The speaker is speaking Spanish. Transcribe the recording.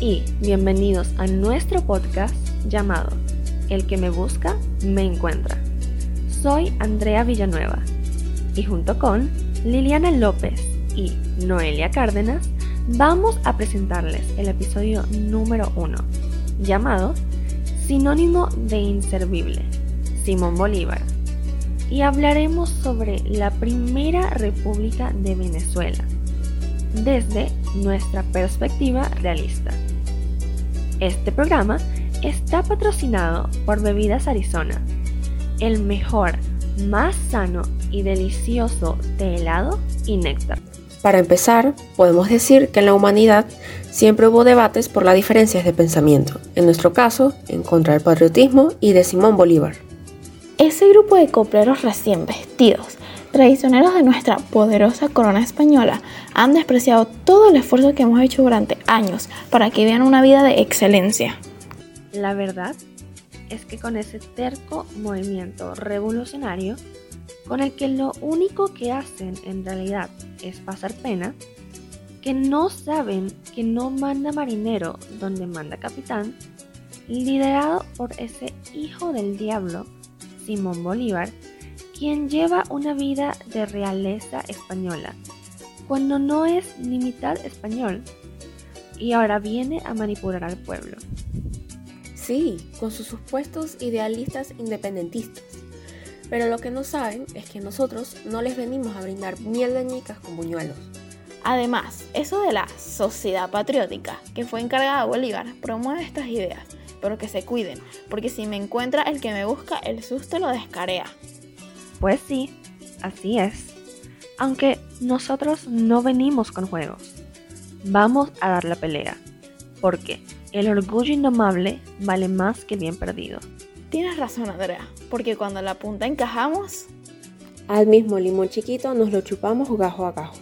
y bienvenidos a nuestro podcast llamado El que me busca, me encuentra. Soy Andrea Villanueva y junto con Liliana López y Noelia Cárdenas vamos a presentarles el episodio número uno llamado Sinónimo de inservible, Simón Bolívar. Y hablaremos sobre la primera república de Venezuela desde nuestra perspectiva realista. Este programa está patrocinado por Bebidas Arizona, el mejor, más sano y delicioso de helado y néctar. Para empezar, podemos decir que en la humanidad siempre hubo debates por las diferencias de pensamiento, en nuestro caso, en contra del patriotismo y de Simón Bolívar. Ese grupo de copleros recién vestidos, traicioneros de nuestra poderosa corona española, han despreciado todo el esfuerzo que hemos hecho durante años para que vean una vida de excelencia. La verdad es que con ese terco movimiento revolucionario, con el que lo único que hacen en realidad es pasar pena, que no saben que no manda marinero donde manda capitán, liderado por ese hijo del diablo, Simón Bolívar, quien lleva una vida de realeza española, cuando no es ni mitad español, y ahora viene a manipular al pueblo. Sí, con sus supuestos idealistas independentistas. Pero lo que no saben es que nosotros no les venimos a brindar miel de ñicas con buñuelos. Además, eso de la sociedad patriótica que fue encargada de Bolívar promueve estas ideas, pero que se cuiden, porque si me encuentra el que me busca, el susto lo descarea. Pues sí, así es. Aunque nosotros no venimos con juegos. Vamos a dar la pelea. Porque el orgullo indomable vale más que el bien perdido. Tienes razón, Andrea, porque cuando la punta encajamos... Al mismo limón chiquito nos lo chupamos gajo a gajo.